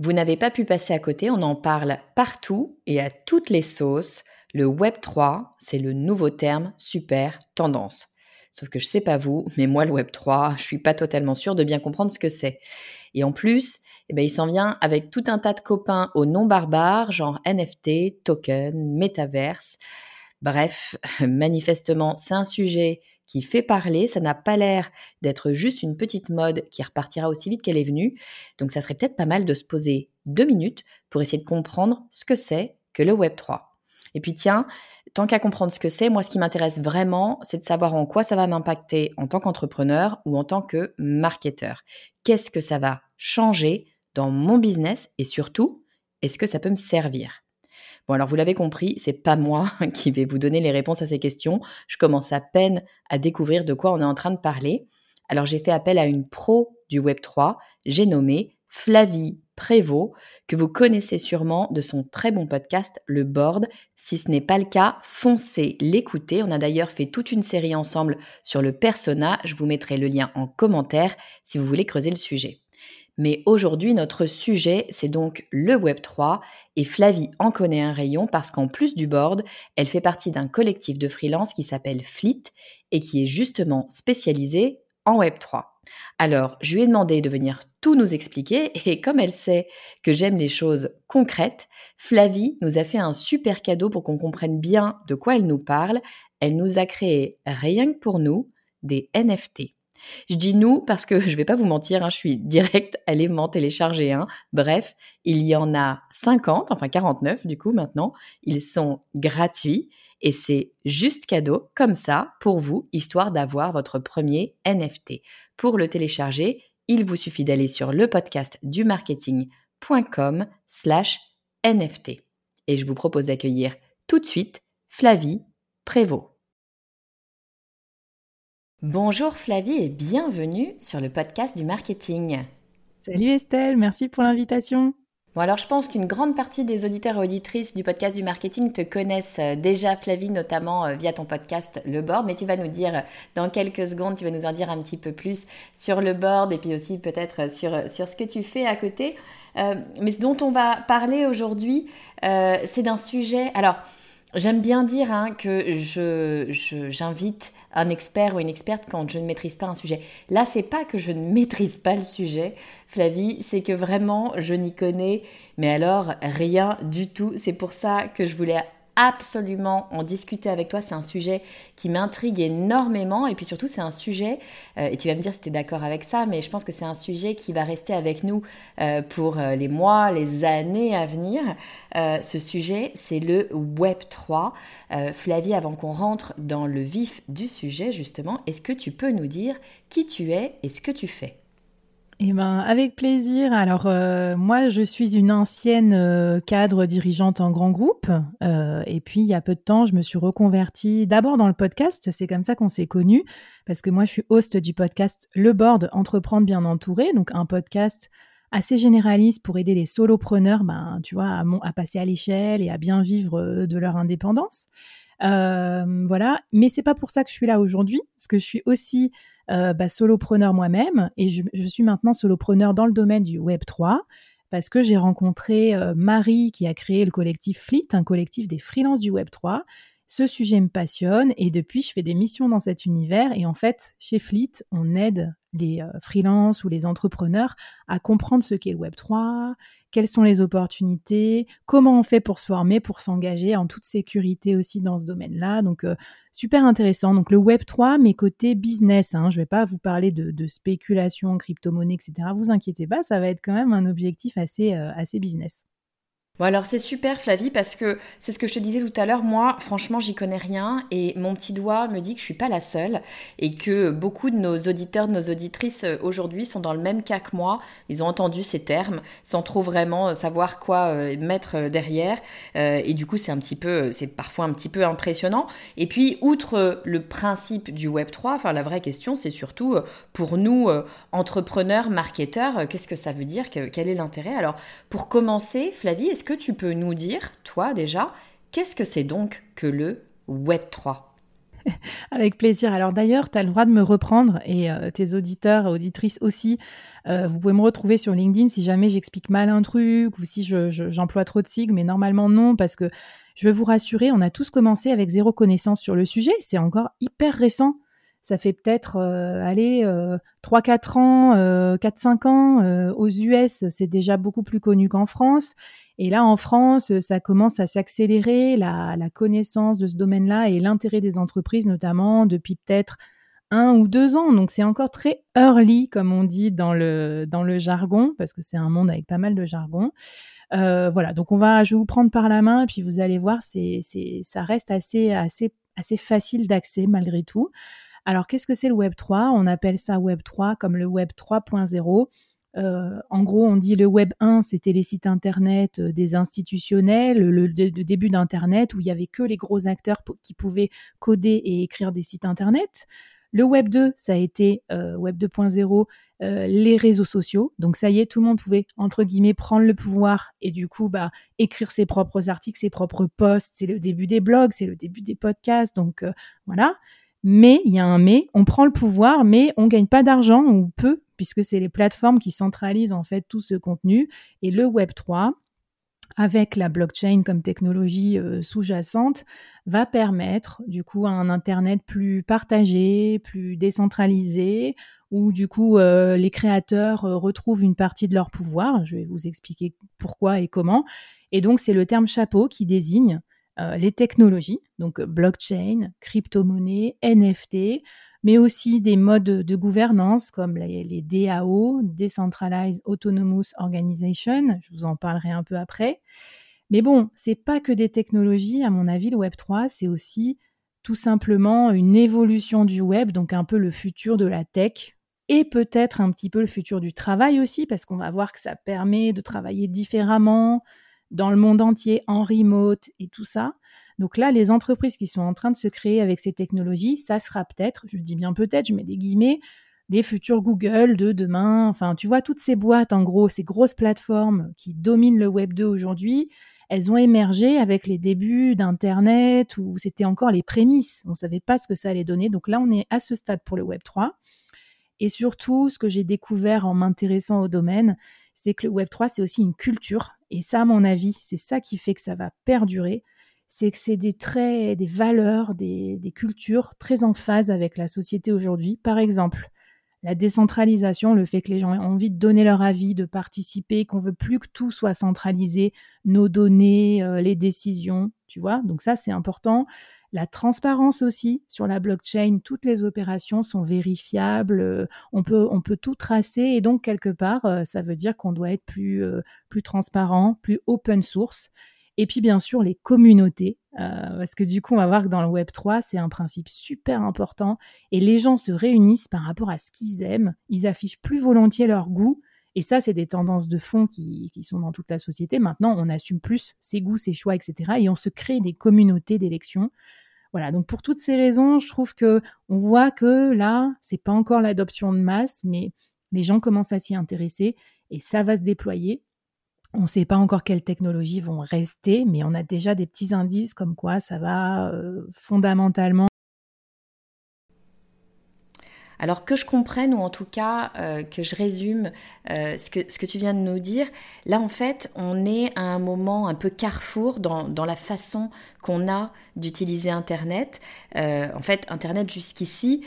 Vous n'avez pas pu passer à côté, on en parle partout et à toutes les sauces. Le Web 3, c'est le nouveau terme super tendance. Sauf que je sais pas vous, mais moi le Web 3, je suis pas totalement sûre de bien comprendre ce que c'est. Et en plus, eh ben, il s'en vient avec tout un tas de copains au non barbares, genre NFT, token, métaverse. Bref, manifestement, c'est un sujet qui fait parler. Ça n'a pas l'air d'être juste une petite mode qui repartira aussi vite qu'elle est venue. Donc ça serait peut-être pas mal de se poser deux minutes pour essayer de comprendre ce que c'est que le Web 3. Et puis tiens, tant qu'à comprendre ce que c'est, moi ce qui m'intéresse vraiment, c'est de savoir en quoi ça va m'impacter en tant qu'entrepreneur ou en tant que marketeur. Qu'est-ce que ça va changer dans mon business et surtout, est-ce que ça peut me servir? Bon, alors vous l'avez compris, c'est pas moi qui vais vous donner les réponses à ces questions. Je commence à peine à découvrir de quoi on est en train de parler. Alors j'ai fait appel à une pro du Web 3, j'ai nommé Flavie Prévost, que vous connaissez sûrement de son très bon podcast Le Board. Si ce n'est pas le cas, foncez l'écouter. On a d'ailleurs fait toute une série ensemble sur le persona. Je vous mettrai le lien en commentaire si vous voulez creuser le sujet. Mais aujourd'hui, notre sujet, c'est donc le Web3 et Flavie en connaît un rayon parce qu'en plus du board, elle fait partie d'un collectif de freelance qui s'appelle Fleet et qui est justement spécialisé en Web3. Alors, je lui ai demandé de venir tout nous expliquer et comme elle sait que j'aime les choses concrètes, Flavie nous a fait un super cadeau pour qu'on comprenne bien de quoi elle nous parle. Elle nous a créé rien que pour nous des NFT. Je dis nous parce que je vais pas vous mentir, hein, je suis direct allée m'en télécharger un. Bref, il y en a 50, enfin 49 du coup maintenant. Ils sont gratuits et c'est juste cadeau comme ça pour vous, histoire d'avoir votre premier NFT. Pour le télécharger, il vous suffit d'aller sur le podcast du marketing.com slash NFT. Et je vous propose d'accueillir tout de suite Flavie Prévost. Bonjour Flavie et bienvenue sur le podcast du marketing. Salut Estelle, merci pour l'invitation. Bon alors je pense qu'une grande partie des auditeurs et auditrices du podcast du marketing te connaissent euh, déjà Flavie notamment euh, via ton podcast Le Board, mais tu vas nous dire euh, dans quelques secondes, tu vas nous en dire un petit peu plus sur le board et puis aussi peut-être sur, sur ce que tu fais à côté. mais ce dont on va parler aujourd'hui, c'est d'un sujet... Alors, J'aime bien dire hein, que je, j'invite un expert ou une experte quand je ne maîtrise pas un sujet. Là, c'est pas que je ne maîtrise pas le sujet, Flavie, c'est que vraiment je n'y connais, mais alors rien du tout. C'est pour ça que je voulais absolument en discuter avec toi. C'est un sujet qui m'intrigue énormément et puis surtout c'est un sujet, euh, et tu vas me dire si tu es d'accord avec ça, mais je pense que c'est un sujet qui va rester avec nous euh, pour euh, les mois, les années à venir. ce sujet, c'est le Web 3. Flavie, avant qu'on rentre dans le vif du sujet justement, est-ce que tu peux nous dire qui tu es et ce que tu fais? Eh ben, avec plaisir. Alors, euh, moi, je suis une ancienne euh, cadre dirigeante en grand groupe. Euh, et puis, il y a peu de temps, je me suis reconvertie d'abord dans le podcast. C'est comme ça qu'on s'est connus. Parce que moi, je suis host du podcast Le Board Entreprendre bien entouré. Donc, un podcast assez généraliste pour aider les solopreneurs, ben, tu vois, à, à passer à l'échelle et à bien vivre de leur indépendance. voilà. Mais c'est pas pour ça que je suis là aujourd'hui. Parce que je suis aussi euh, bah, solopreneur moi-même et je, suis maintenant solopreneur dans le domaine du Web 3 parce que j'ai rencontré euh, Marie qui a créé le collectif Fleet, un collectif des freelances du Web 3. Ce sujet me passionne et depuis je fais des missions dans cet univers et en fait chez Fleet on aide les euh, freelances ou les entrepreneurs à comprendre ce qu'est le Web 3, quelles sont les opportunités, comment on fait pour se former, pour s'engager en toute sécurité aussi dans ce domaine-là. Donc, euh, super intéressant. Donc, le Web 3, mais côté business, hein, je ne vais pas vous parler de, spéculation, crypto-monnaie, etc. Vous inquiétez pas, ça va être quand même un objectif assez, euh, assez business. Bon alors c'est super Flavie parce que c'est ce que je te disais tout à l'heure, moi franchement j'y connais rien et mon petit doigt me dit que je suis pas la seule et que beaucoup de nos auditeurs, de nos auditrices euh, aujourd'hui sont dans le même cas que moi, ils ont entendu ces termes sans trop vraiment euh, savoir quoi euh, mettre derrière. Et du coup c'est un petit peu, c'est parfois un petit peu impressionnant. Et puis outre le principe du Web 3, enfin la vraie question c'est surtout pour nous entrepreneurs, marketeurs, qu'est-ce que ça veut dire, quel est l'intérêt? Alors pour commencer Flavie, est-ce que tu peux nous dire, toi déjà, qu'est-ce que c'est donc que le Web 3 avec plaisir. Alors d'ailleurs, tu as le droit de me reprendre et euh, tes auditeurs auditrices aussi. Euh, vous pouvez me retrouver sur LinkedIn si jamais j'explique mal un truc ou si j'emploie trop de sigles, mais normalement non, parce que je veux vous rassurer, on a tous commencé avec zéro connaissance sur le sujet. C'est encore hyper récent ça fait peut-être, euh, allez, 3-4 ans, 4-5 ans. aux US, c'est déjà beaucoup plus connu qu'en France. Et là, en France, ça commence à s'accélérer, la, connaissance de ce domaine-là et l'intérêt des entreprises, notamment depuis peut-être un ou deux ans. Donc, c'est encore très early, comme on dit dans le, dans le jargon, parce que c'est un monde avec pas mal de jargon. voilà, donc on va, je vais vous prendre par la main, puis vous allez voir, c'est, ça reste assez, assez, assez facile d'accès malgré tout. Alors, qu'est-ce que c'est le Web 3 On appelle ça Web 3 comme le Web 3.0. Euh, en gros, on dit le Web 1, c'était les sites Internet euh, des institutionnels, le, début d'Internet où il y avait que les gros acteurs qui pouvaient coder et écrire des sites Internet. Le Web 2, ça a été euh, Web 2.0, les réseaux sociaux. Donc ça y est, tout le monde pouvait, entre guillemets, prendre le pouvoir et du coup, bah, écrire ses propres articles, ses propres posts. C'est le début des blogs, c'est le début des podcasts. Donc voilà. Mais, il y a un mais, on prend le pouvoir, mais on gagne pas d'argent ou peu, puisque c'est les plateformes qui centralisent en fait tout ce contenu. Et le Web 3, avec la blockchain comme technologie euh, sous-jacente, va permettre du coup un Internet plus partagé, plus décentralisé, où du coup euh, les créateurs euh, retrouvent une partie de leur pouvoir. Je vais vous expliquer pourquoi et comment. Et donc c'est le terme chapeau qui désigne euh, les technologies, donc blockchain, crypto-monnaie, NFT, mais aussi des modes de gouvernance comme les, DAO, Decentralized Autonomous Organization, je vous en parlerai un peu après. Mais bon, c'est pas que des technologies, à mon avis, le Web 3, c'est aussi tout simplement une évolution du web, donc un peu le futur de la tech, et peut-être un petit peu le futur du travail aussi, parce qu'on va voir que ça permet de travailler différemment, dans le monde entier, en remote et tout ça. Donc là, les entreprises qui sont en train de se créer avec ces technologies, ça sera peut-être, je dis bien peut-être, je mets des guillemets, les futurs Google de demain. Enfin, tu vois, toutes ces boîtes, en gros, ces grosses plateformes qui dominent le Web 2 aujourd'hui, elles ont émergé avec les débuts d'Internet où c'était encore les prémices. On ne savait pas ce que ça allait donner. Donc là, on est à ce stade pour le Web 3. Et surtout, ce que j'ai découvert en m'intéressant au domaine, c'est que le Web 3, c'est aussi une culture. Et ça, à mon avis, c'est ça qui fait que ça va perdurer. C'est que c'est des traits, des valeurs, des, cultures très en phase avec la société aujourd'hui. Par exemple, la décentralisation, le fait que les gens aient envie de donner leur avis, de participer, qu'on veut plus que tout soit centralisé, nos données, euh, les décisions, tu vois. Donc ça, c'est important. La transparence aussi sur la blockchain, toutes les opérations sont vérifiables, euh, on peut, on peut tout tracer et donc quelque part, euh, ça veut dire qu'on doit être plus, euh, plus transparent, plus open source. Et puis bien sûr les communautés, parce que du coup on va voir que dans le Web 3 c'est un principe super important et les gens se réunissent par rapport à ce qu'ils aiment, ils affichent plus volontiers leur goût et ça, c'est des tendances de fond qui, sont dans toute la société. Maintenant, on assume plus ses goûts, ses choix, etc. Et on se crée des communautés d'élections. Voilà, donc pour toutes ces raisons, je trouve que on voit que là, c'est pas encore l'adoption de masse, mais les gens commencent à s'y intéresser et ça va se déployer. On ne sait pas encore quelles technologies vont rester, mais on a déjà des petits indices comme quoi ça va euh, fondamentalement alors que je comprenne, ou en tout cas euh, que je résume euh, ce, que, tu viens de nous dire, là en fait on est à un moment un peu carrefour dans, dans la façon qu'on a d'utiliser Internet. Euh, en fait, Internet jusqu'ici,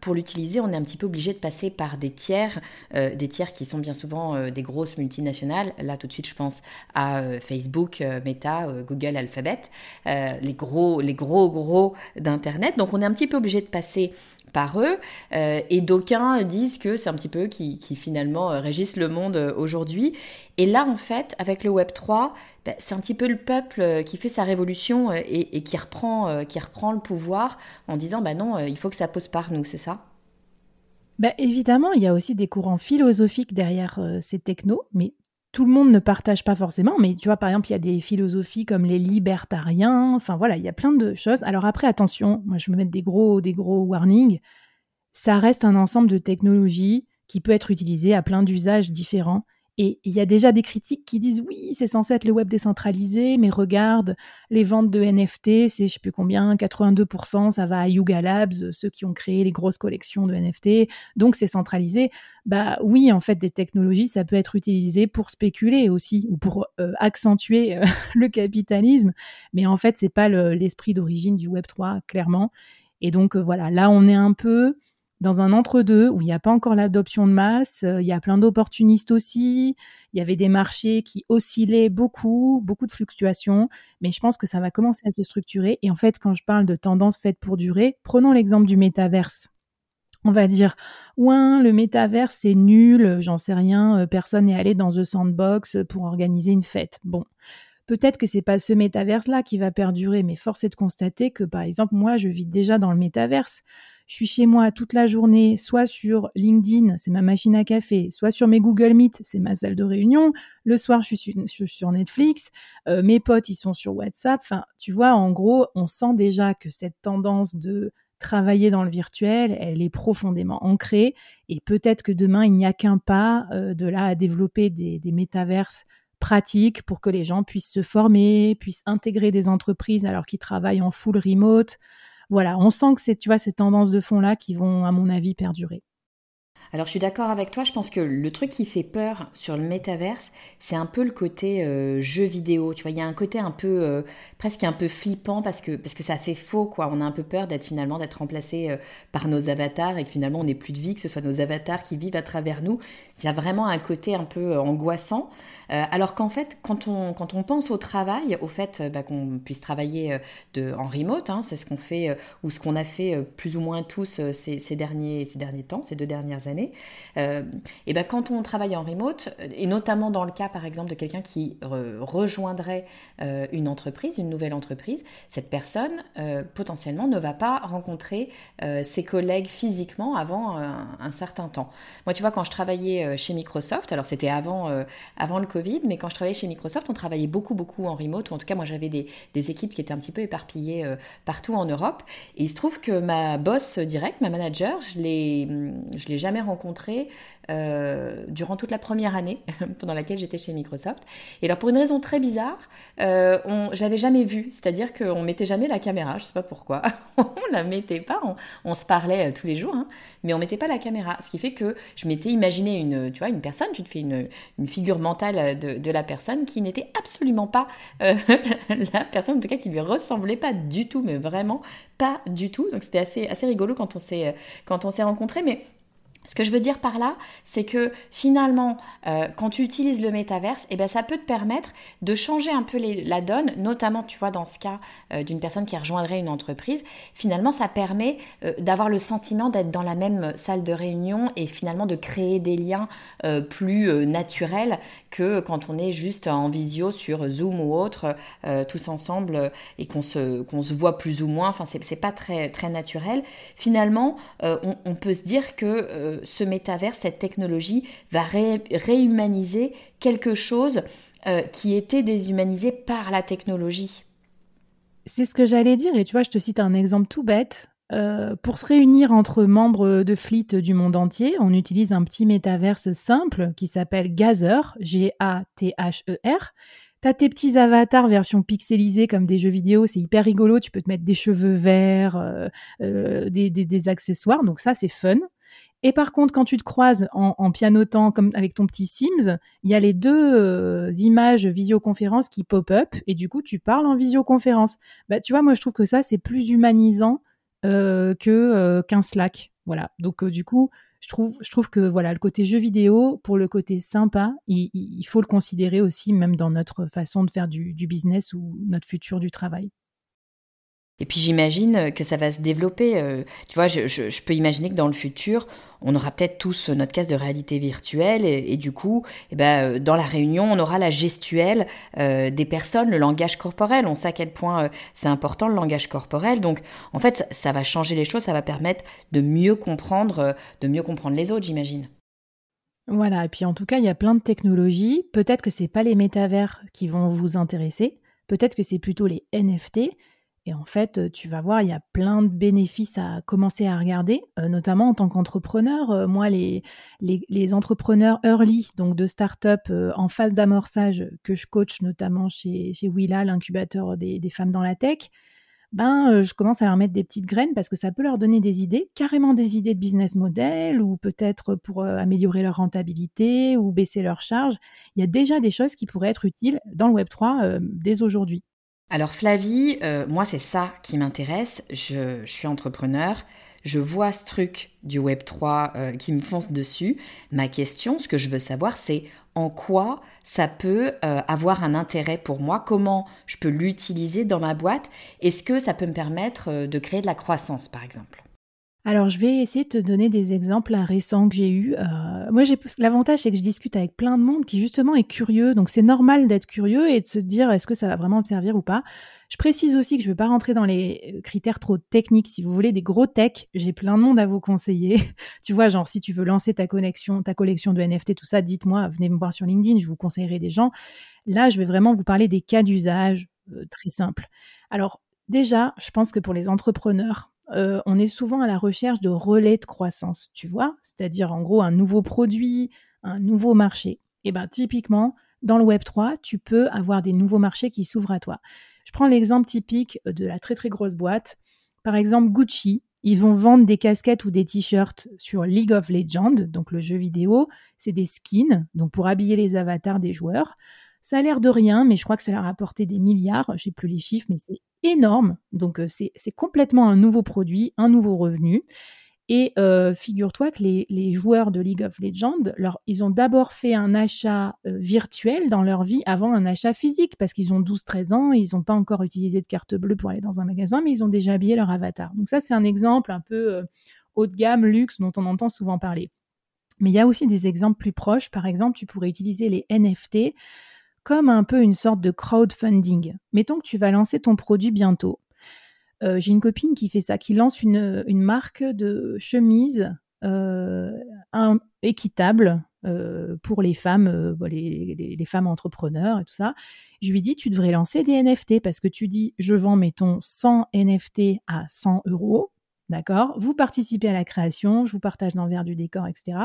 pour l'utiliser, on est un petit peu obligé de passer par des tiers, des tiers qui sont bien souvent des grosses multinationales. Là tout de suite je pense à Facebook, Meta, Google, Alphabet, les gros, les gros gros d'Internet. Donc on est un petit peu obligé de passer par eux, et d'aucuns disent que c'est un petit peu qui, qui finalement régissent le monde aujourd'hui. Et là, en fait, avec le Web 3, ben, c'est un petit peu le peuple qui fait sa révolution et, qui, reprend, qui reprend le pouvoir en disant, bah non, il faut que ça pose par nous, c'est ça? Bah, évidemment, il y a aussi des courants philosophiques derrière ces technos, mais tout le monde ne partage pas forcément, mais tu vois, par exemple, il y a des philosophies comme les libertariens, enfin voilà, il y a plein de choses. Alors après, attention, moi je me mets des gros, des gros warnings, ça reste un ensemble de technologies qui peut être utilisé à plein d'usages différents et il y a déjà des critiques qui disent oui, c'est censé être le web décentralisé, mais regarde, les ventes de NFT, c'est je sais plus combien, 82%, ça va à Yuga Labs, ceux qui ont créé les grosses collections de NFT, donc c'est centralisé. Bah oui, en fait, des technologies, ça peut être utilisé pour spéculer aussi ou pour euh, accentuer euh, le capitalisme, mais en fait, c'est pas l'esprit d'origine du Web 3, clairement. Et donc euh, voilà, là, on est un peu dans un entre-deux où il n'y a pas encore l'adoption de masse, euh, il y a plein d'opportunistes aussi, il y avait des marchés qui oscillaient beaucoup, beaucoup de fluctuations, mais je pense que ça va commencer à se structurer. Et en fait, quand je parle de tendance faite pour durer, prenons l'exemple du métaverse. On va dire, ouais, le métaverse c'est nul, j'en sais rien, euh, personne n'est allé dans The Sandbox pour organiser une fête. Bon, peut-être que c'est pas ce métaverse là qui va perdurer, mais force est de constater que par exemple moi je vis déjà dans le métaverse je suis chez moi toute la journée, soit sur LinkedIn, c'est ma machine à café, soit sur mes Google Meet, c'est ma salle de réunion. Le soir, je suis sur, Netflix. Euh, mes potes, ils sont sur WhatsApp. Enfin, tu vois, en gros, on sent déjà que cette tendance de travailler dans le virtuel, elle est profondément ancrée. Et peut-être que demain, il n'y a qu'un pas euh, de là à développer des, des métaverses pratiques pour que les gens puissent se former, puissent intégrer des entreprises alors qu'ils travaillent en full remote voilà, on sent que c'est, tu vois, ces tendances de fond-là qui vont, à mon avis, perdurer. Alors je suis d'accord avec toi, je pense que le truc qui fait peur sur le métaverse, c'est un peu le côté euh, jeu vidéo. Tu vois, il y a un côté un peu euh, presque un peu flippant parce que parce que ça fait faux quoi. On a un peu peur d'être finalement d'être remplacé euh, par nos avatars et que finalement on n'ait plus de vie, que ce soit nos avatars qui vivent à travers nous. Il y a vraiment un côté un peu angoissant. alors qu'en fait, quand on quand on pense au travail, au fait bah, qu'on puisse travailler de, en remote, hein, c'est ce qu'on fait ou ce qu'on a fait plus ou moins tous ces, derniers ces derniers temps, ces deux dernières années euh, et ben quand on travaille en remote, et notamment dans le cas par exemple de quelqu'un qui rejoindrait euh, une entreprise, une nouvelle entreprise, cette personne euh, potentiellement ne va pas rencontrer ses collègues physiquement avant un certain temps. Moi, tu vois, quand je travaillais chez Microsoft, alors c'était avant, avant le Covid, mais quand je travaillais chez Microsoft, on travaillait beaucoup, beaucoup en remote, ou en tout cas, moi j'avais des, des équipes qui étaient un petit peu éparpillées partout en Europe. Et il se trouve que ma boss directe, ma manager, je ne l'ai jamais rencontré euh, durant toute la première année pendant laquelle j'étais chez Microsoft. Et alors pour une raison très bizarre, euh, on, je l'avais jamais vue, c'est-à-dire qu'on mettait jamais la caméra, je sais pas pourquoi, on la mettait pas, on, se parlait euh, tous les jours, hein, mais on mettait pas la caméra, ce qui fait que je m'étais imaginé une, tu vois, une personne, tu te fais une, une figure mentale de, la personne qui n'était absolument pas euh, la personne, en tout cas qui lui ressemblait pas du tout, mais vraiment pas du tout. Donc c'était assez, assez rigolo quand on s'est rencontrés, mais ce que je veux dire par là, c'est que finalement, euh, quand tu utilises le métaverse, eh ben, ça peut te permettre de changer un peu la donne, notamment, tu vois, dans ce cas euh, d'une personne qui rejoindrait une entreprise. Finalement, ça permet euh, d'avoir le sentiment d'être dans la même salle de réunion et finalement de créer des liens plus naturels que quand on est juste en visio sur Zoom ou autre, tous ensemble, et qu'on se, qu'on se voit plus ou moins. Enfin, c'est pas très, très naturel. Finalement, on, on, peut se dire que ce métavers, cette technologie, va réhumaniser quelque chose euh, qui était déshumanisé par la technologie. C'est ce que j'allais dire, et tu vois, je te cite un exemple tout bête. Euh, pour se réunir entre membres de Fleet du monde entier, on utilise un petit métaverse simple qui s'appelle Gather, G-A-T-H-E-R. T'as tes petits avatars version pixelisée comme des jeux vidéo, c'est hyper rigolo. Tu peux te mettre des cheveux verts, euh, des, accessoires, donc ça c'est fun. Et par contre, quand tu te croises en, en pianotant comme avec ton petit Sims, il y a les deux euh, images visioconférence qui pop-up et du coup, tu parles en visioconférence. Bah, tu vois, moi, je trouve que ça, c'est plus humanisant euh, que euh, qu'un Slack. Voilà. Donc, du coup, je trouve, je trouve que voilà, le côté jeu vidéo, pour le côté sympa, il, faut le considérer aussi, même dans notre façon de faire du, du business ou notre futur du travail. Et puis j'imagine que ça va se développer. Tu vois, je, peux imaginer que dans le futur, on aura peut-être tous notre casque de réalité virtuelle et, du coup, eh ben, euh, dans la réunion, on aura la gestuelle euh, des personnes, le langage corporel. On sait à quel point c'est important le langage corporel. Donc, en fait, ça, ça, va changer les choses, ça va permettre de mieux comprendre, de mieux comprendre les autres, j'imagine. Voilà. Et puis, en tout cas, il y a plein de technologies. Peut-être que c'est pas les métavers qui vont vous intéresser. Peut-être que c'est plutôt les NFT. Et en fait, tu vas voir, il y a plein de bénéfices à commencer à regarder, notamment en tant qu'entrepreneur. moi, les, entrepreneurs early, donc de start-up en phase d'amorçage que je coach notamment chez, Willa, l'incubateur des, des, femmes dans la tech, ben, je commence à leur mettre des petites graines parce que ça peut leur donner des idées, carrément des idées de business model ou peut-être pour améliorer leur rentabilité ou baisser leurs charges. Il y a déjà des choses qui pourraient être utiles dans le Web3 dès aujourd'hui. Alors Flavie, euh, moi c'est ça qui m'intéresse. Je, suis entrepreneur, je vois ce truc du Web 3 euh, qui me fonce dessus. Ma question, ce que je veux savoir, c'est en quoi ça peut euh, avoir un intérêt pour moi, comment je peux l'utiliser dans ma boîte, est-ce que ça peut me permettre de créer de la croissance par exemple? Alors, je vais essayer de te donner des exemples récents que j'ai eus. Euh, moi, j'ai l'avantage, c'est que je discute avec plein de monde qui justement est curieux. Donc, c'est normal d'être curieux et de se dire est-ce que ça va vraiment me servir ou pas? Je précise aussi que je ne vais pas rentrer dans les euh, critères trop techniques. Si vous voulez des gros tech, j'ai plein de monde à vous conseiller. tu vois, genre si tu veux lancer ta connexion, ta collection de NFT, tout ça, dites-moi, venez me voir sur LinkedIn, je vous conseillerai des gens. Là, je vais vraiment vous parler des cas d'usage euh, très simples. Alors, déjà, je pense que pour les entrepreneurs, euh, on est souvent à la recherche de relais de croissance, tu vois, c'est-à-dire en gros un nouveau produit, un nouveau marché. Et bien typiquement, dans le Web 3, tu peux avoir des nouveaux marchés qui s'ouvrent à toi. Je prends l'exemple typique de la très très grosse boîte. Par exemple, Gucci, ils vont vendre des casquettes ou des t-shirts sur League of Legends, donc le jeu vidéo. C'est des skins, donc pour habiller les avatars des joueurs. Ça a l'air de rien, mais je crois que ça leur a apporté des milliards. J'ai plus les chiffres, mais c'est énorme. Donc, euh, c'est complètement un nouveau produit, un nouveau revenu. Et euh, figure-toi que les, joueurs de League of Legends, ils ont d'abord fait un achat euh, virtuel dans leur vie avant un achat physique, parce qu'ils ont 12-13 ans, ils n'ont pas encore utilisé de carte bleue pour aller dans un magasin, mais ils ont déjà habillé leur avatar. Donc ça, c'est un exemple un peu haut de gamme, luxe, dont on entend souvent parler. Mais il y a aussi des exemples plus proches. Par exemple, tu pourrais utiliser les NFT comme un peu une sorte de crowdfunding. Mettons que tu vas lancer ton produit bientôt. Euh, j'ai une copine qui fait ça, qui lance une, marque de chemise euh, équitable euh, pour les femmes, les, les, femmes entrepreneurs et tout ça. Je lui dis, tu devrais lancer des NFT parce que tu dis, je vends, mettons, 100 NFT à 100 euros. D'accord? Vous participez à la création, je vous partage l'envers du décor, etc.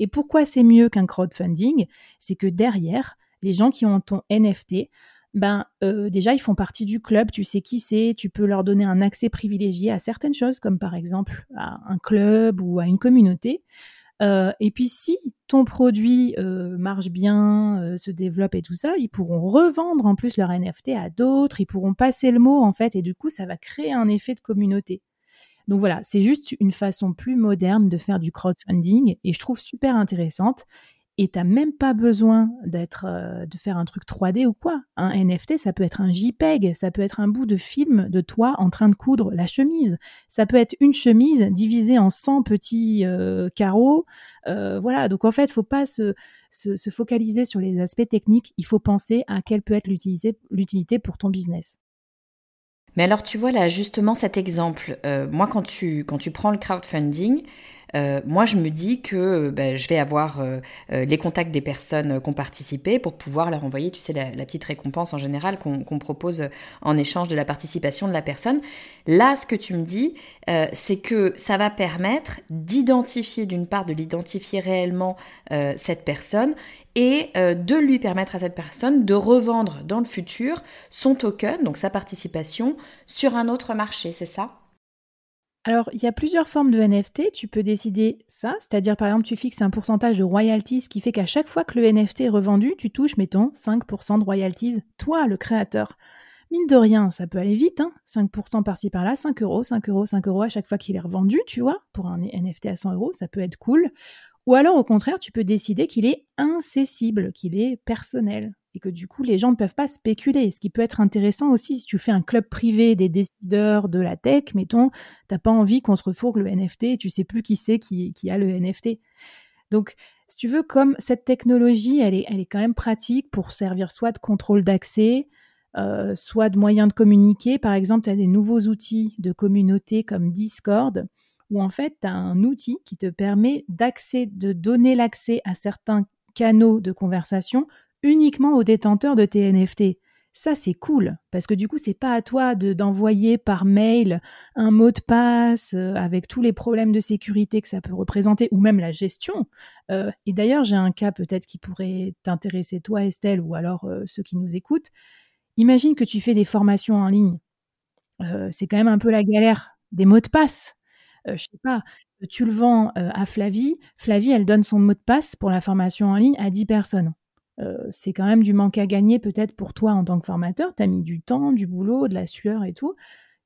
Et pourquoi c'est mieux qu'un crowdfunding? C'est que derrière, les gens qui ont ton NFT, ben euh, déjà ils font partie du club, tu sais qui c'est, tu peux leur donner un accès privilégié à certaines choses, comme par exemple à un club ou à une communauté. Euh, et puis si ton produit euh, marche bien, se développe et tout ça, ils pourront revendre en plus leur NFT à d'autres, ils pourront passer le mot en fait, et du coup ça va créer un effet de communauté. Donc voilà, c'est juste une façon plus moderne de faire du crowdfunding et je trouve super intéressante et tu n'as même pas besoin d'être, euh, de faire un truc 3D ou quoi. Un NFT, ça peut être un JPEG, ça peut être un bout de film de toi en train de coudre la chemise. Ça peut être une chemise divisée en 100 petits euh, carreaux. Euh, voilà, donc en fait, faut pas se, se, focaliser sur les aspects techniques, il faut penser à quelle peut être l'utilité pour ton business. Mais alors, tu vois là justement cet exemple. moi, quand tu, quand tu prends le crowdfunding, euh, moi je me dis que ben, je vais avoir euh, euh, les contacts des personnes qui ont participé pour pouvoir leur envoyer, tu sais, la, petite récompense en général qu'on propose en échange de la participation de la personne. Là, ce que tu me dis, c'est que ça va permettre d'identifier, d'une part, de l'identifier réellement cette personne et de lui permettre à cette personne de revendre dans le futur son token, donc sa participation, sur un autre marché, c'est ça? Alors, il y a plusieurs formes de NFT. Tu peux décider ça, c'est-à-dire par exemple, tu fixes un pourcentage de royalties, qui fait qu'à chaque fois que le NFT est revendu, tu touches, mettons, 5% de royalties, toi, le créateur. Mine de rien, ça peut aller vite, hein 5% par-ci par-là, 5 euros, 5 euros, 5 euros à chaque fois qu'il est revendu, tu vois, pour un NFT à 100 euros, ça peut être cool. Ou alors, au contraire, tu peux décider qu'il est incessible, qu'il est personnel. Et que du coup les gens ne peuvent pas spéculer. Ce qui peut être intéressant aussi si tu fais un club privé des décideurs de la tech, mettons, t'as pas envie qu'on se refourgue le NFT et tu sais plus qui c'est qui, a le NFT. Donc, si tu veux, comme cette technologie, elle est, elle est quand même pratique pour servir soit de contrôle d'accès, euh, soit de moyens de communiquer. Par exemple, tu as des nouveaux outils de communauté comme Discord, où en fait, tu as un outil qui te permet d'accès, de donner l'accès à certains canaux de conversation uniquement aux détenteurs de tes NFT. Ça, c'est cool, parce que du coup, c'est pas à toi de, d'envoyer par mail un mot de passe euh, avec tous les problèmes de sécurité que ça peut représenter, ou même la gestion. Euh, et d'ailleurs, j'ai un cas peut-être qui pourrait t'intéresser, toi, Estelle, ou alors ceux qui nous écoutent. Imagine que tu fais des formations en ligne. Euh, c'est quand même un peu la galère des mots de passe. Euh, je sais pas, tu le vends euh, à Flavie. Flavie, elle donne son mot de passe pour la formation en ligne à 10 personnes. C'est quand même du manque à gagner peut-être pour toi en tant que formateur. Tu as mis du temps, du boulot, de la sueur et tout.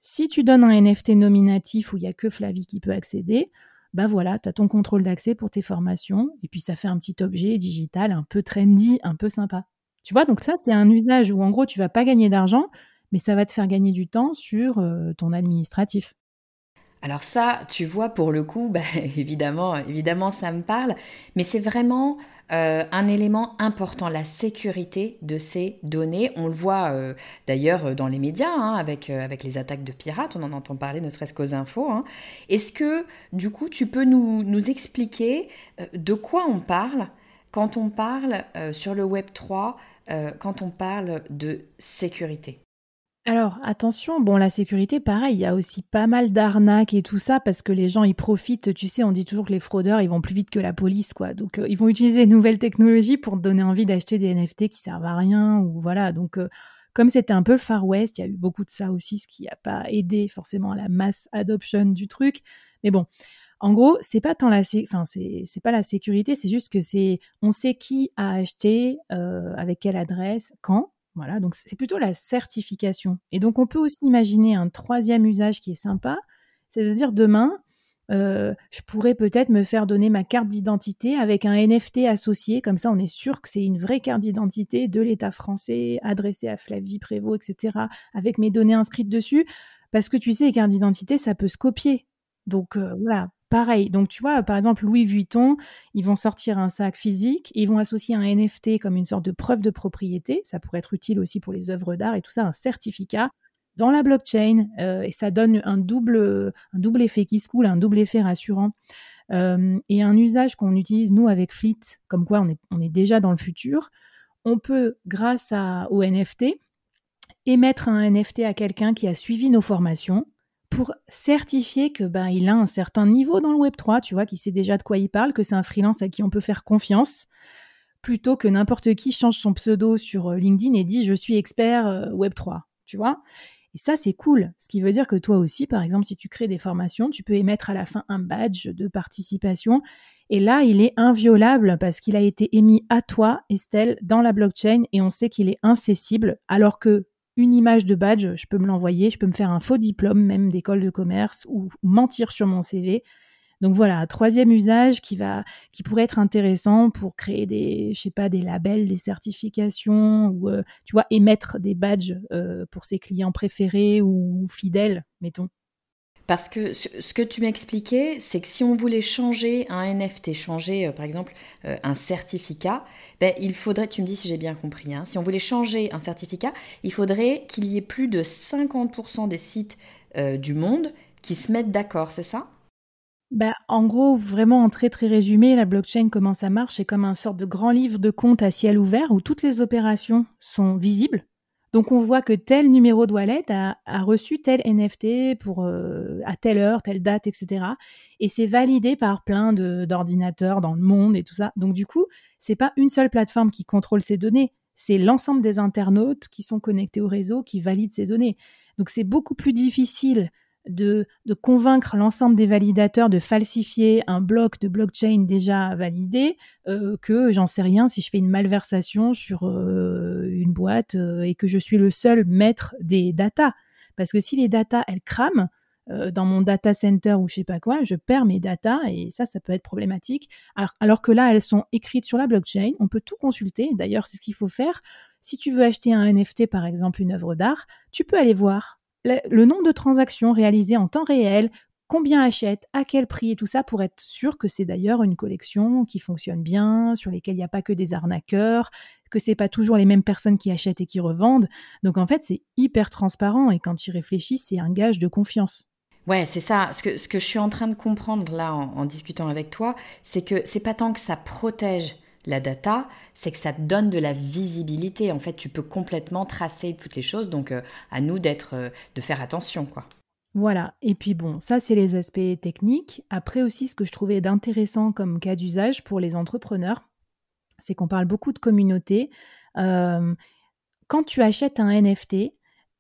Si tu donnes un NFT nominatif où il n'y a que Flavie qui peut accéder, bah voilà, tu as ton contrôle d'accès pour tes formations. Et puis ça fait un petit objet digital un peu trendy, un peu sympa. Tu vois, donc ça, c'est un usage où en gros, tu vas pas gagner d'argent, mais ça va te faire gagner du temps sur euh, ton administratif. Alors ça, tu vois, pour le coup, bah, évidemment, ça me parle, mais c'est vraiment euh, un élément important, la sécurité de ces données. On le voit euh, d'ailleurs dans les médias, hein, avec, les attaques de pirates, on en entend parler ne serait-ce qu'aux infos. Hein. Est-ce que, du coup, tu peux nous, expliquer de quoi on parle quand on parle sur le Web 3 euh, quand on parle de sécurité? Alors attention, bon la sécurité, pareil, il y a aussi pas mal d'arnaques et tout ça parce que les gens y profitent. Tu sais, on dit toujours que les fraudeurs ils vont plus vite que la police, quoi. Donc euh, ils vont utiliser nouvelles technologies pour donner envie d'acheter des NFT qui servent à rien ou voilà. Donc euh, comme c'était un peu le Far West, il y a eu beaucoup de ça aussi, ce qui n'a pas aidé forcément à la mass adoption du truc. Mais bon, en gros, c'est pas tant la, enfin c'est pas la sécurité, c'est juste que c'est, on sait qui a acheté, euh, avec quelle adresse, quand. Voilà, donc c'est plutôt la certification. Et donc on peut aussi imaginer un troisième usage qui est sympa, c'est de dire demain, euh, je pourrais peut-être me faire donner ma carte d'identité avec un NFT associé, comme ça on est sûr que c'est une vraie carte d'identité de l'État français, adressée à Flavie Prévost, etc., avec mes données inscrites dessus, parce que tu sais, les cartes d'identité, ça peut se copier. Donc euh, voilà, pareil. Donc, tu vois, par exemple, Louis Vuitton, ils vont sortir un sac physique, ils vont associer un NFT comme une sorte de preuve de propriété. Ça pourrait être utile aussi pour les œuvres d'art et tout ça, un certificat dans la blockchain. Euh, et ça donne un double, effet qui se coule, un double effet rassurant. Euh, et un usage qu'on utilise, nous, avec Fleet, comme quoi on est, déjà dans le futur, on peut, grâce au NFT, émettre un NFT à quelqu'un qui a suivi nos formations pour certifier que ben il a un certain niveau dans le Web 3, tu vois, qu'il sait déjà de quoi il parle, que c'est un freelance à qui on peut faire confiance, plutôt que n'importe qui change son pseudo sur euh, LinkedIn et dit je suis expert euh, Web 3, tu vois. Et ça c'est cool, ce qui veut dire que toi aussi, par exemple, si tu crées des formations, tu peux émettre à la fin un badge de participation. Et là, il est inviolable parce qu'il a été émis à toi, Estelle, dans la blockchain et on sait qu'il est incessible, alors que une image de badge, je peux me l'envoyer, je peux me faire un faux diplôme même d'école de commerce ou, mentir sur mon CV. Donc voilà, troisième usage qui va, qui pourrait être intéressant pour créer des, je sais pas, des labels, des certifications ou euh, tu vois émettre des badges euh, pour ses clients préférés ou fidèles, mettons. Parce que ce que tu m'expliquais, c'est que si on voulait changer un NFT, changer euh, par exemple euh, un certificat, ben, il faudrait, tu me dis si j'ai bien compris, hein, si on voulait changer un certificat, il faudrait qu'il y ait plus de 50% des sites euh, du monde qui se mettent d'accord, c'est ça? Bah, en gros, vraiment en très très résumé, la blockchain, comment ça marche, c'est comme un sorte de grand livre de compte à ciel ouvert où toutes les opérations sont visibles donc on voit que tel numéro de wallet a, reçu tel NFT pour euh, à telle heure, telle date, etc. Et c'est validé par plein d'ordinateurs dans le monde et tout ça. Donc du coup, c'est pas une seule plateforme qui contrôle ces données, c'est l'ensemble des internautes qui sont connectés au réseau qui valident ces données. Donc c'est beaucoup plus difficile de, convaincre l'ensemble des validateurs de falsifier un bloc de blockchain déjà validé euh, que j'en sais rien si je fais une malversation sur euh, boîte euh, et que je suis le seul maître des datas. Parce que si les datas, elles crament, dans mon data center ou je sais pas quoi, je perds mes datas et ça, ça peut être problématique. Alors, alors, que là, elles sont écrites sur la blockchain, on peut tout consulter. D'ailleurs, c'est ce qu'il faut faire Si tu veux acheter un NFT, par exemple, une œuvre d'art, tu peux aller voir le, nombre de transactions réalisées en temps réel, combien achète, à quel prix et tout ça pour être sûr que c'est d'ailleurs une collection qui fonctionne bien, sur lesquelles il n'y a pas que des arnaqueurs, que c'est pas toujours les mêmes personnes qui achètent et qui revendent. Donc en fait, c'est hyper transparent et quand tu réfléchis, c'est un gage de confiance. Ouais, c'est ça. Ce que, que je suis en train de comprendre là en, discutant avec toi, c'est que c'est pas tant que ça protège la data, c'est que ça te donne de la visibilité. En fait, tu peux complètement tracer toutes les choses. Donc, euh, à nous d'être, euh, de faire attention, quoi. Voilà. Et puis bon, ça c'est les aspects techniques. Après aussi, ce que je trouvais d'intéressant comme cas d'usage pour les entrepreneurs, c'est qu'on parle beaucoup de communauté. Euh, quand tu achètes un NFT,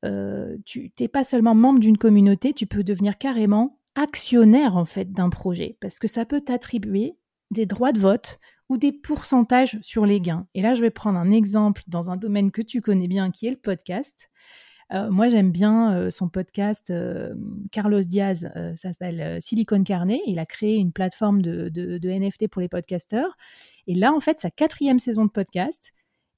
euh, tu n'es pas seulement membre d'une communauté, tu peux devenir carrément actionnaire en fait d'un projet parce que ça peut t'attribuer des droits de vote ou des pourcentages sur les gains. Et là, je vais prendre un exemple dans un domaine que tu connais bien qui est le podcast. Euh, moi, j'aime bien euh, son podcast. Carlos Diaz, ça s'appelle Silicon Carnet. Il a créé une plateforme de, de, NFT pour les podcasteurs. Et là, en fait, sa quatrième saison de podcast,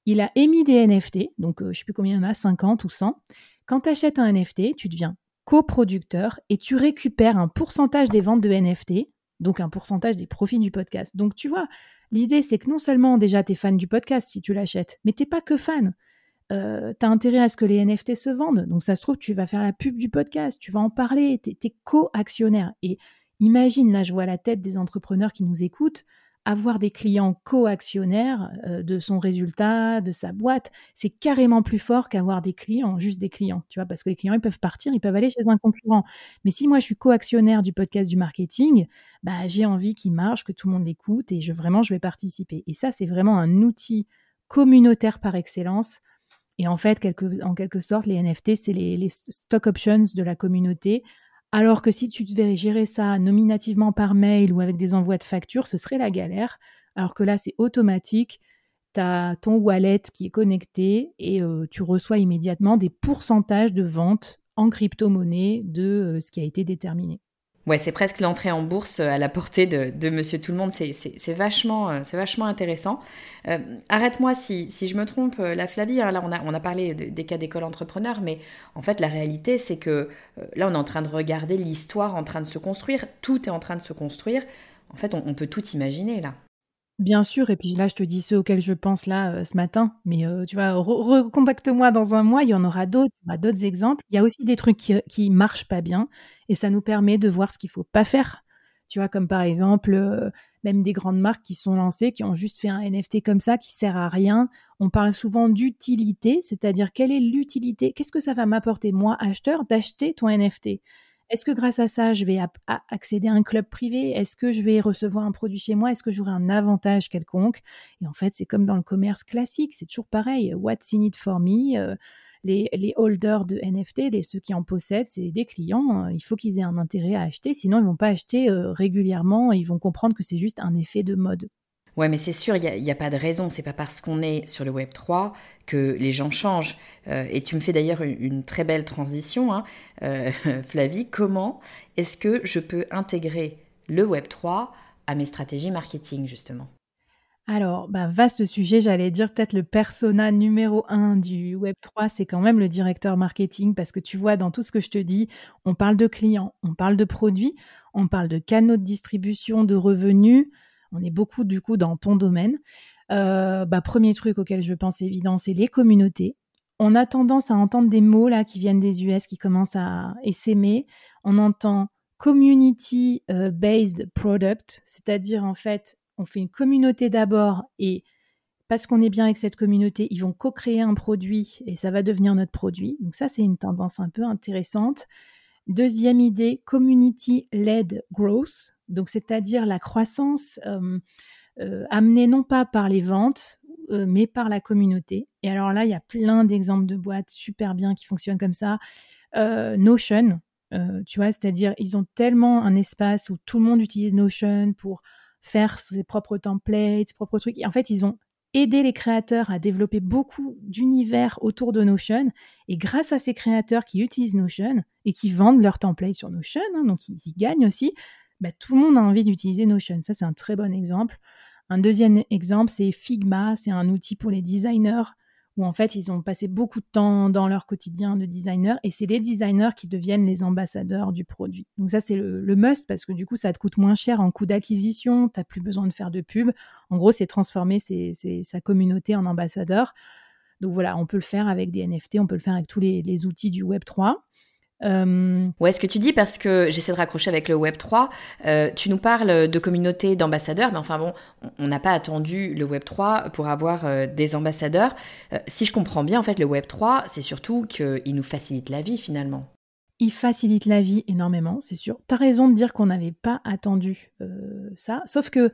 il a émis des NFT, donc je ne sais plus combien il y en a, 50 ou 100. Quand tu achètes un NFT, tu deviens coproducteur et tu récupères un pourcentage des ventes de NFT, donc un pourcentage des profits du podcast. Donc tu vois, l'idée c'est que non seulement déjà tu es fan du podcast si tu l'achètes, mais t'es pas que fan. Euh, tu as intérêt à ce que les NFT se vendent. Donc ça se trouve, tu vas faire la pub du podcast, tu vas en parler, tu es, co-actionnaire. Et imagine, là je vois la tête des entrepreneurs qui nous écoutent, avoir des clients co-actionnaires euh, de son résultat, de sa boîte, c'est carrément plus fort qu'avoir des clients, juste des clients, tu vois, parce que les clients, ils peuvent partir, ils peuvent aller chez un concurrent. Mais si moi, je suis co-actionnaire du podcast du marketing, bah, j'ai envie qu'il marche, que tout le monde l'écoute et je, vraiment, je vais participer. Et ça, c'est vraiment un outil communautaire par excellence. Et en fait, en quelque sorte, les NFT, c'est les, stock options de la communauté alors que si tu devais gérer ça nominativement par mail ou avec des envois de factures, ce serait la galère. Alors que là, c'est automatique. Tu as ton wallet qui est connecté et euh, tu reçois immédiatement des pourcentages de vente en crypto-monnaie de euh, ce qui a été déterminé. Ouais, c'est presque l'entrée en bourse euh, à la portée de, Monsieur Tout le Monde. C'est vachement, euh, c'est vachement intéressant. Euh, arrête-moi si, je me trompe, la Flavie. Hein, là, on a, on a parlé des cas d'école entrepreneur, mais en fait, la réalité, c'est que là, on est en train de regarder l'histoire en train de se construire. Tout est en train de se construire. En fait, on peut tout imaginer là. Bien sûr, et puis là, je te dis ceux auxquels je pense là euh, ce matin, mais euh, tu vois, recontacte-moi dans un mois, il y en aura d'autres, d'autres exemples. Il y a aussi des trucs qui, qui marchent pas bien, et ça nous permet de voir ce qu'il faut pas faire. Tu vois, comme par exemple, euh, même des grandes marques qui sont lancées, qui ont juste fait un NFT comme ça, qui sert à rien. On parle souvent d'utilité, c'est-à-dire quelle est l'utilité, qu'est-ce que ça va m'apporter, moi, acheteur, d'acheter ton NFT est-ce que grâce à ça, je vais accéder à un club privé? Est-ce que je vais recevoir un produit chez moi? Est-ce que j'aurai un avantage quelconque? Et en fait, c'est comme dans le commerce classique, c'est toujours pareil. What's in it for me? Euh, les, holders de NFT, les, ceux qui en possèdent, c'est des clients. Hein. il faut qu'ils aient un intérêt à acheter, sinon ils vont pas acheter euh, régulièrement. Ils vont comprendre que c'est juste un effet de mode. Ouais, mais c'est sûr, il n'y a, pas de raison. C'est pas parce qu'on est sur le Web 3 que les gens changent. Euh, et tu me fais d'ailleurs une, très belle transition, hein. euh, Flavie. Comment est-ce que je peux intégrer le Web 3 à mes stratégies marketing, justement? Alors, bah, vaste sujet, j'allais dire peut-être le persona numéro un du Web3, c'est quand même le directeur marketing, parce que tu vois, dans tout ce que je te dis, on parle de clients, on parle de produits, on parle de canaux de distribution, de revenus, on est beaucoup du coup dans ton domaine. Euh, bah, premier truc auquel je pense évident, c'est les communautés. On a tendance à entendre des mots là qui viennent des US, qui commencent à s'aimer. On entend community euh, based product, c'est-à-dire en fait, on fait une communauté d'abord et parce qu'on est bien avec cette communauté, ils vont co-créer un produit et ça va devenir notre produit. Donc ça, c'est une tendance un peu intéressante. Deuxième idée, community-led growth, donc c'est-à-dire la croissance euh, euh, amenée non pas par les ventes, euh, mais par la communauté. Et alors là, il y a plein d'exemples de boîtes super bien qui fonctionnent comme ça. Notion, tu vois, c'est-à-dire ils ont tellement un espace où tout le monde utilise Notion pour faire ses propres templates, ses propres trucs. Et en fait, ils ont aider les créateurs à développer beaucoup d'univers autour de Notion. Et grâce à ces créateurs qui utilisent Notion et qui vendent leur template sur Notion, hein, donc ils y gagnent aussi, bah, tout le monde a envie d'utiliser Notion. Ça, c'est un très bon exemple. Un deuxième exemple, c'est Figma. C'est un outil pour les designers où en fait ils ont passé beaucoup de temps dans leur quotidien de designer et c'est les designers qui deviennent les ambassadeurs du produit. Donc ça c'est le, must parce que du coup ça te coûte moins cher en coût d'acquisition, tu n'as plus besoin de faire de pub. En gros c'est transformer sa communauté en ambassadeur. Donc voilà, on peut le faire avec des NFT, on peut le faire avec tous les, les outils du Web 3. Euh... Ouais, ce que tu dis, parce que j'essaie de raccrocher avec le Web 3, euh, tu nous parles de communauté d'ambassadeurs, mais enfin bon, on n'a pas attendu le Web 3 pour avoir euh, des ambassadeurs. Euh, si je comprends bien, en fait, le Web 3, c'est surtout qu'il nous facilite la vie finalement. Il facilite la vie énormément, c'est sûr. Tu as raison de dire qu'on n'avait pas attendu ça, sauf que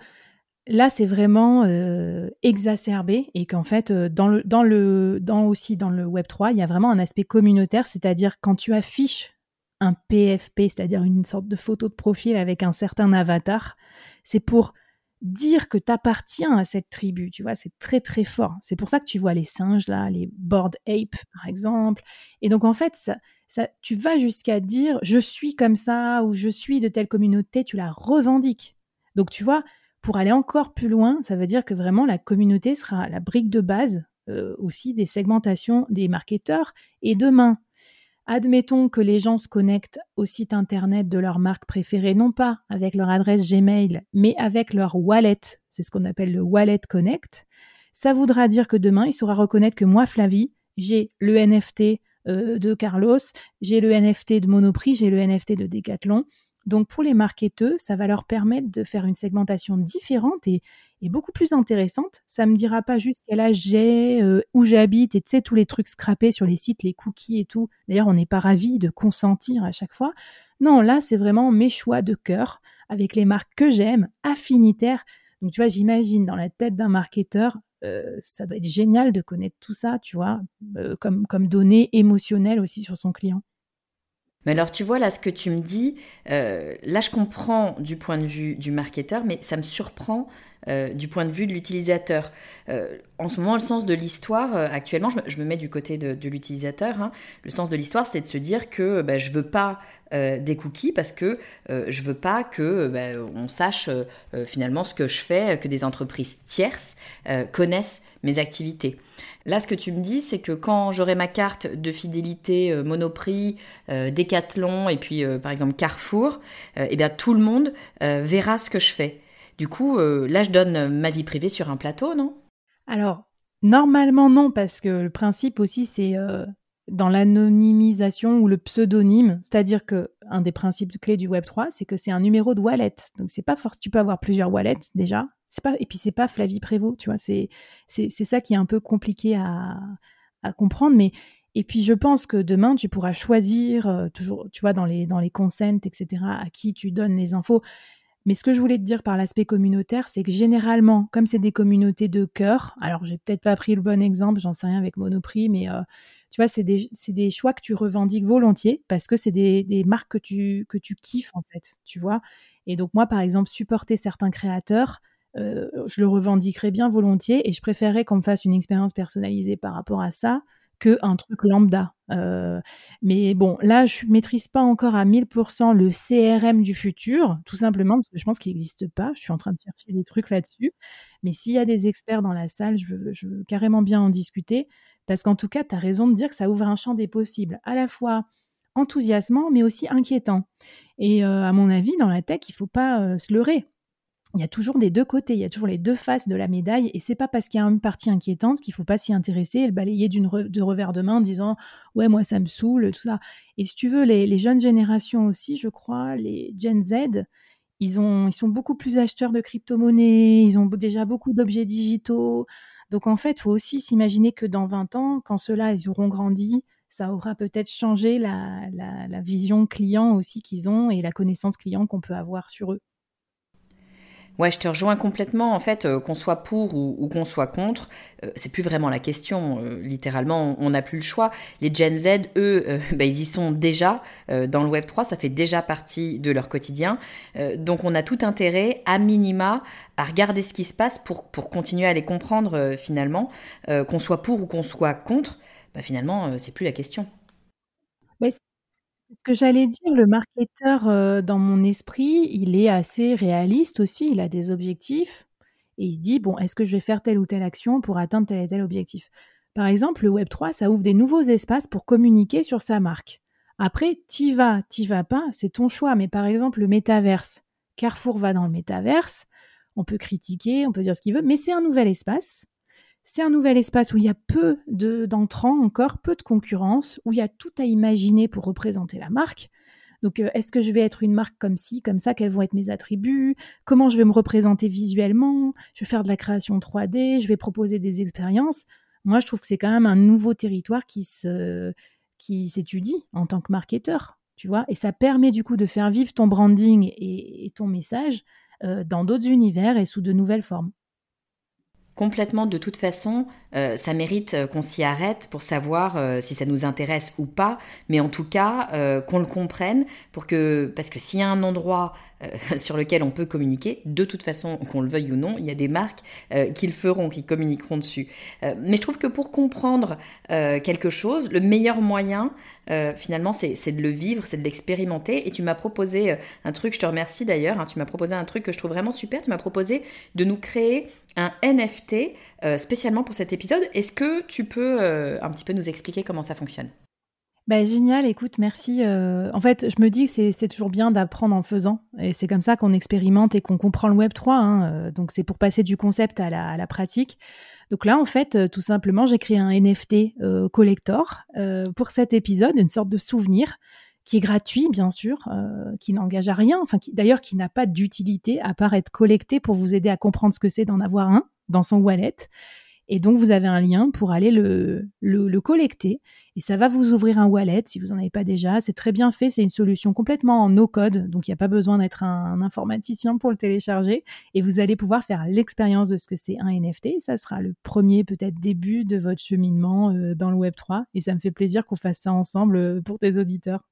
là, c'est vraiment euh, exacerbé et qu'en fait, euh, dans le, dans le, dans aussi dans le Web 3, il y a vraiment un aspect communautaire, c'est-à-dire quand tu affiches un PFP, c'est-à-dire une sorte de photo de profil avec un certain avatar, c'est pour dire que tu appartiens à cette tribu, tu vois, c'est très très fort. C'est pour ça que tu vois les singes là, les board apes par exemple. Et donc en fait, ça, ça, tu vas jusqu'à dire je suis comme ça ou je suis de telle communauté, tu la revendiques. Donc tu vois, pour aller encore plus loin, ça veut dire que vraiment la communauté sera la brique de base euh, aussi des segmentations des marketeurs. Et demain, admettons que les gens se connectent au site internet de leur marque préférée, non pas avec leur adresse Gmail, mais avec leur wallet. C'est ce qu'on appelle le wallet connect. Ça voudra dire que demain, il saura reconnaître que moi, Flavie, j'ai le NFT euh, de Carlos, j'ai le NFT de Monoprix, j'ai le NFT de Decathlon. Donc pour les marketeurs, ça va leur permettre de faire une segmentation différente et, beaucoup plus intéressante. Ça me dira pas juste quel âge j'ai, euh, où j'habite et tu sais tous les trucs scrapés sur les sites, les cookies et tout. D'ailleurs, on n'est pas ravi de consentir à chaque fois. Non, là, c'est vraiment mes choix de cœur avec les marques que j'aime, affinitaires. Donc tu vois, j'imagine dans la tête d'un marketeur, euh, ça doit être génial de connaître tout ça, tu vois, euh, comme, comme données émotionnelles aussi sur son client. Mais alors tu vois là ce que tu me dis, euh, là je comprends du point de vue du marketeur, mais ça me surprend euh, du point de vue de l'utilisateur. Euh, en ce moment, le sens de l'histoire, actuellement, je me, mets du côté de, l'utilisateur, hein. le sens de l'histoire, c'est de se dire que bah, je veux pas des cookies parce que je veux pas que bah, on sache finalement ce que je fais, que des entreprises tierces connaissent mes activités. Là, ce que tu me dis, c'est que quand j'aurai ma carte de fidélité euh, Monoprix, euh, Decathlon et puis euh, par exemple Carrefour, eh bien tout le monde verra ce que je fais. Du coup, là, je donne ma vie privée sur un plateau, non? Alors, normalement non, parce que le principe aussi, c'est dans l'anonymisation ou le pseudonyme, c'est-à-dire que un des principes clés du Web 3, c'est que c'est un numéro de wallet. Donc c'est pas forcément tu peux avoir plusieurs wallets déjà, pas et puis c'est pas Flavie Prévost, tu vois, c'est c'est ça qui est un peu compliqué à, à comprendre, mais et puis je pense que demain tu pourras choisir euh, toujours, tu vois, dans les dans les consents, etc. à qui tu donnes les infos. Mais ce que je voulais te dire par l'aspect communautaire, c'est que généralement, comme c'est des communautés de cœur, alors j'ai peut-être pas pris le bon exemple, j'en sais rien avec Monoprix, mais euh, tu vois, c'est des, choix que tu revendiques volontiers parce que c'est des, marques que tu, que tu kiffes en fait, tu vois. Et donc moi, par exemple, supporter certains créateurs, euh, je le revendiquerais bien volontiers et je préférerais qu'on me fasse une expérience personnalisée par rapport à ça que un truc lambda. Euh, mais bon, là, je maîtrise pas encore à 1000% le CRM du futur, tout simplement parce que je pense qu'il n'existe pas. Je suis en train de chercher des trucs là-dessus. Mais s'il y a des experts dans la salle, je veux, carrément bien en discuter. Parce qu'en tout cas, tu as raison de dire que ça ouvre un champ des possibles, à la fois enthousiasmant, mais aussi inquiétant. Et euh, à mon avis, dans la tech, il faut pas se leurrer il y a toujours des deux côtés, il y a toujours les deux faces de la médaille, et c'est pas parce qu'il y a une partie inquiétante qu'il faut pas s'y intéresser et le balayer d'une de revers de main en disant ouais moi ça me saoule tout ça. Et si tu veux les, jeunes générations aussi, je crois, les Gen Z, ils ont ils sont beaucoup plus acheteurs de crypto-monnaies, ils ont déjà beaucoup d'objets digitaux. Donc en fait, faut aussi s'imaginer que dans 20 ans, quand ceux-là ils auront grandi, ça aura peut-être changé la, la vision client aussi qu'ils ont et la connaissance client qu'on peut avoir sur eux. Ouais, je te rejoins complètement. En fait, euh, qu'on soit pour ou, qu'on soit contre, euh, c'est plus vraiment la question. Euh, littéralement, on n'a plus le choix. Les Gen Z, eux, bah, ils y sont déjà dans le Web 3. Ça fait déjà partie de leur quotidien. donc, on a tout intérêt, à minima, à regarder ce qui se passe pour, pour continuer à les comprendre finalement. qu'on soit pour ou qu'on soit contre, bah, finalement, c'est plus la question. Ce que j'allais dire, le marketeur, dans mon esprit, il est assez réaliste aussi, il a des objectifs et il se dit: «Bon, est-ce que je vais faire telle ou telle action pour atteindre tel et tel objectif?» Par exemple, le Web3, ça ouvre des nouveaux espaces pour communiquer sur sa marque. Après, t'y vas, t'y vas pas, c'est ton choix. Mais par exemple, le métaverse. Carrefour va dans le métaverse. On peut critiquer, on peut dire ce qu'il veut, mais c'est un nouvel espace. C'est un nouvel espace où il y a peu d'entrants encore, peu de concurrence, où il y a tout à imaginer pour représenter la marque. Donc, euh, est-ce que je vais être une marque comme ci, comme ça Quels vont être mes attributs? Comment je vais me représenter visuellement? Je vais faire de la création 3D Je vais proposer des expériences Moi, je trouve que c'est quand même un nouveau territoire qui qui s'étudie en tant que marketeur, tu vois? Et ça permet du coup de faire vivre ton branding et, ton message euh, dans d'autres univers et sous de nouvelles formes. Complètement, de toute façon, euh, ça mérite euh, qu'on s'y arrête pour savoir euh, si ça nous intéresse ou pas, mais en tout cas qu'on le comprenne pour que parce que s'il y a un endroit sur lequel on peut communiquer, de toute façon qu'on le veuille ou non, il y a des marques qui le feront, qui communiqueront dessus. mais je trouve que pour comprendre quelque chose, le meilleur moyen finalement c'est de le vivre, c'est de l'expérimenter. Et tu m'as proposé un truc, je te remercie d'ailleurs, hein, tu m'as proposé un truc que je trouve vraiment super. Tu m'as proposé de nous créer un NFT euh, spécialement pour cet épisode. Est-ce que tu peux euh, un petit peu nous expliquer comment ça fonctionne? Bah, génial, écoute, merci. Euh, en fait, je me dis que c'est toujours bien d'apprendre en faisant. Et c'est comme ça qu'on expérimente et qu'on comprend le Web 3. Hein. Donc, c'est pour passer du concept à la, à la, pratique. Donc là, en fait, tout simplement, j'ai créé un NFT collector pour cet épisode, une sorte de souvenir qui est gratuit, bien sûr, euh, qui n'engage à rien, enfin, d'ailleurs, qui n'a pas d'utilité à part être collecté pour vous aider à comprendre ce que c'est d'en avoir un dans son wallet. Et donc, vous avez un lien pour aller le, le, collecter. Et ça va vous ouvrir un wallet si vous n'en avez pas déjà. C'est très bien fait. C'est une solution complètement en no-code. Donc, il n'y a pas besoin d'être un, informaticien pour le télécharger. Et vous allez pouvoir faire l'expérience de ce que c'est un NFT. ça sera le premier, peut-être, début de votre cheminement euh, dans le Web3. Et ça me fait plaisir qu'on fasse ça ensemble euh, pour tes auditeurs.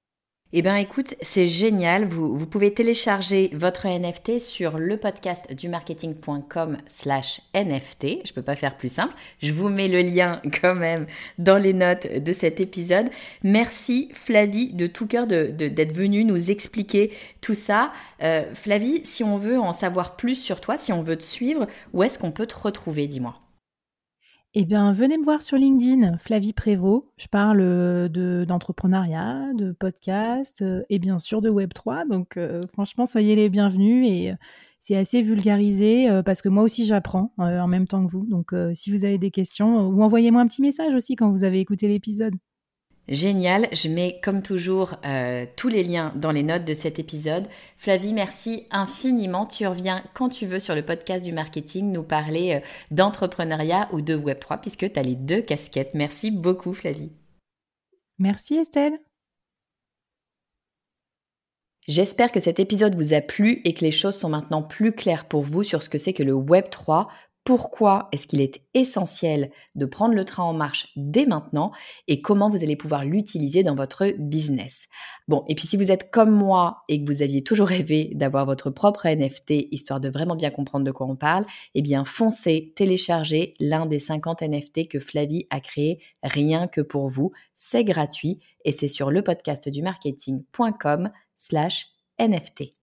Eh bien, écoute, c'est génial. Vous, pouvez télécharger votre NFT sur le podcast du marketing.com slash NFT. Je peux pas faire plus simple. Je vous mets le lien quand même dans les notes de cet épisode. Merci Flavie de tout cœur d'être de, venue nous expliquer tout ça. Euh, Flavie, si on veut en savoir plus sur toi, si on veut te suivre, où est-ce qu'on peut te retrouver, dis-moi? Eh bien, venez me voir sur LinkedIn, Flavie Prévost. Je parle euh, de, d'entrepreneuriat, de podcast euh, et bien sûr de Web3. Donc, euh, franchement, soyez les bienvenus et c'est assez vulgarisé parce que moi aussi j'apprends en même temps que vous. Donc, si vous avez des questions, ou envoyez-moi un petit message aussi quand vous avez écouté l'épisode. Génial, je mets comme toujours euh, tous les liens dans les notes de cet épisode. Flavie, merci infiniment. Tu reviens quand tu veux sur le podcast du marketing nous parler euh, d'entrepreneuriat ou de Web3 puisque tu as les deux casquettes. Merci beaucoup Flavie. Merci Estelle. J'espère que cet épisode vous a plu et que les choses sont maintenant plus claires pour vous sur ce que c'est que le Web3 pourquoi est-ce qu'il est essentiel de prendre le train en marche dès maintenant et comment vous allez pouvoir l'utiliser dans votre business. Bon, et puis si vous êtes comme moi et que vous aviez toujours rêvé d'avoir votre propre NFT histoire de vraiment bien comprendre de quoi on parle, eh bien foncez téléchargez l'un des 50 NFT que Flavie a créé rien que pour vous. C'est gratuit et c'est sur le podcast du marketing.com slash NFT.